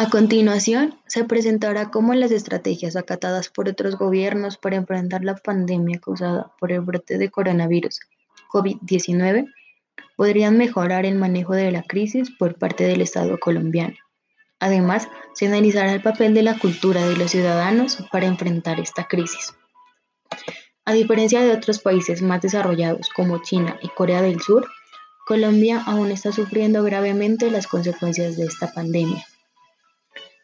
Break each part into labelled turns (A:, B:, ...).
A: A continuación, se presentará cómo las estrategias acatadas por otros gobiernos para enfrentar la pandemia causada por el brote de coronavirus COVID-19 podrían mejorar el manejo de la crisis por parte del Estado colombiano. Además, se analizará el papel de la cultura de los ciudadanos para enfrentar esta crisis. A diferencia de otros países más desarrollados como China y Corea del Sur, Colombia aún está sufriendo gravemente las consecuencias de esta pandemia.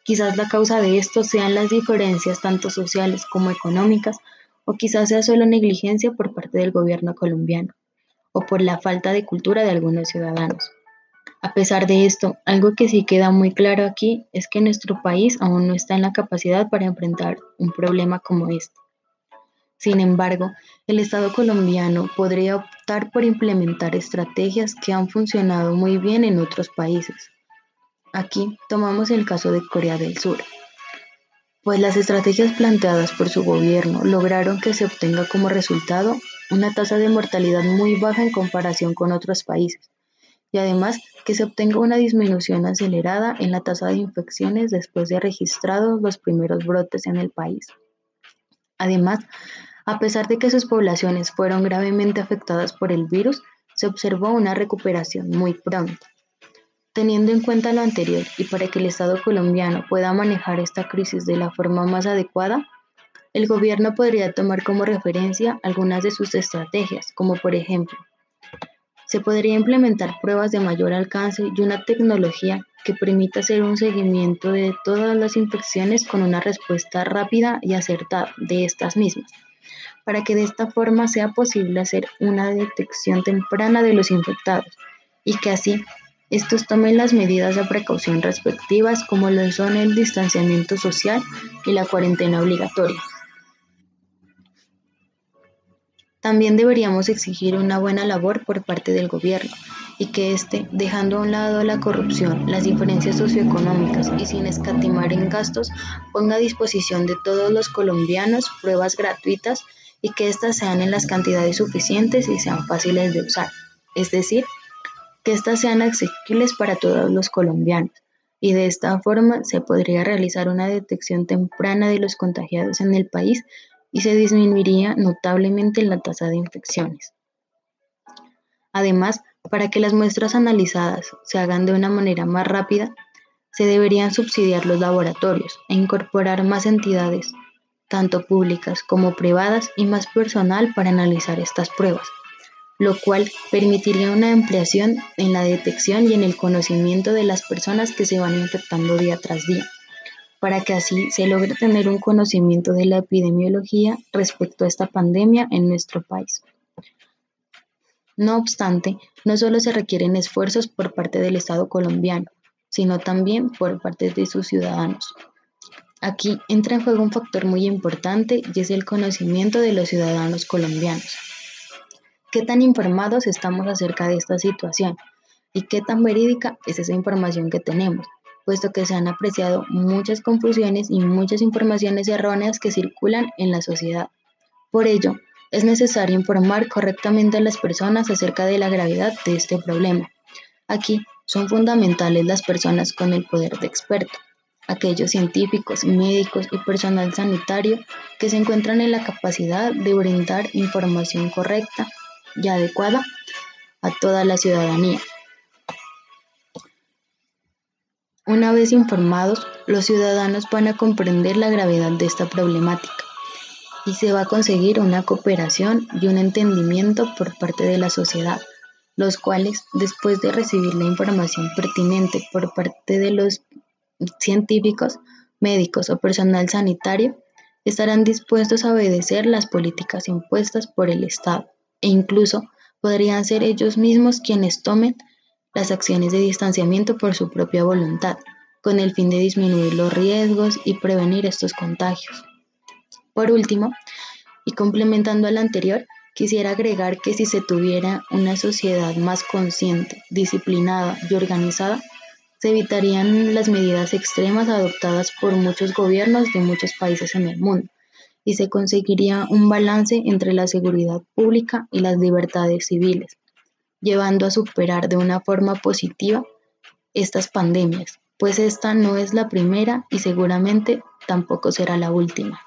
A: Quizás la causa de esto sean las diferencias tanto sociales como económicas, o quizás sea solo negligencia por parte del gobierno colombiano, o por la falta de cultura de algunos ciudadanos. A pesar de esto, algo que sí queda muy claro aquí es que nuestro país aún no está en la capacidad para enfrentar un problema como este. Sin embargo, el Estado colombiano podría optar por implementar estrategias que han funcionado muy bien en otros países, Aquí tomamos el caso de Corea del Sur, pues las estrategias planteadas por su gobierno lograron que se obtenga como resultado una tasa de mortalidad muy baja en comparación con otros países y además que se obtenga una disminución acelerada en la tasa de infecciones después de registrados los primeros brotes en el país. Además, a pesar de que sus poblaciones fueron gravemente afectadas por el virus, se observó una recuperación muy pronta. Teniendo en cuenta lo anterior y para que el Estado colombiano pueda manejar esta crisis de la forma más adecuada, el gobierno podría tomar como referencia algunas de sus estrategias, como por ejemplo, se podría implementar pruebas de mayor alcance y una tecnología que permita hacer un seguimiento de todas las infecciones con una respuesta rápida y acertada de estas mismas, para que de esta forma sea posible hacer una detección temprana de los infectados y que así estos tomen las medidas de precaución respectivas como lo son el distanciamiento social y la cuarentena obligatoria. También deberíamos exigir una buena labor por parte del gobierno y que éste, dejando a un lado la corrupción, las diferencias socioeconómicas y sin escatimar en gastos, ponga a disposición de todos los colombianos pruebas gratuitas y que éstas sean en las cantidades suficientes y sean fáciles de usar. Es decir, que éstas sean accesibles para todos los colombianos y de esta forma se podría realizar una detección temprana de los contagiados en el país y se disminuiría notablemente la tasa de infecciones. Además, para que las muestras analizadas se hagan de una manera más rápida, se deberían subsidiar los laboratorios e incorporar más entidades, tanto públicas como privadas, y más personal para analizar estas pruebas lo cual permitiría una ampliación en la detección y en el conocimiento de las personas que se van infectando día tras día, para que así se logre tener un conocimiento de la epidemiología respecto a esta pandemia en nuestro país. No obstante, no solo se requieren esfuerzos por parte del Estado colombiano, sino también por parte de sus ciudadanos. Aquí entra en juego un factor muy importante y es el conocimiento de los ciudadanos colombianos qué tan informados estamos acerca de esta situación y qué tan verídica es esa información que tenemos, puesto que se han apreciado muchas confusiones y muchas informaciones erróneas que circulan en la sociedad. Por ello, es necesario informar correctamente a las personas acerca de la gravedad de este problema. Aquí son fundamentales las personas con el poder de experto, aquellos científicos, médicos y personal sanitario que se encuentran en la capacidad de brindar información correcta y adecuada a toda la ciudadanía. Una vez informados, los ciudadanos van a comprender la gravedad de esta problemática y se va a conseguir una cooperación y un entendimiento por parte de la sociedad, los cuales, después de recibir la información pertinente por parte de los científicos, médicos o personal sanitario, estarán dispuestos a obedecer las políticas impuestas por el Estado e incluso podrían ser ellos mismos quienes tomen las acciones de distanciamiento por su propia voluntad, con el fin de disminuir los riesgos y prevenir estos contagios. Por último, y complementando al anterior, quisiera agregar que si se tuviera una sociedad más consciente, disciplinada y organizada, se evitarían las medidas extremas adoptadas por muchos gobiernos de muchos países en el mundo, y se conseguiría un balance entre la seguridad pública y las libertades civiles, llevando a superar de una forma positiva estas pandemias pues esta no es la primera y seguramente tampoco será la última.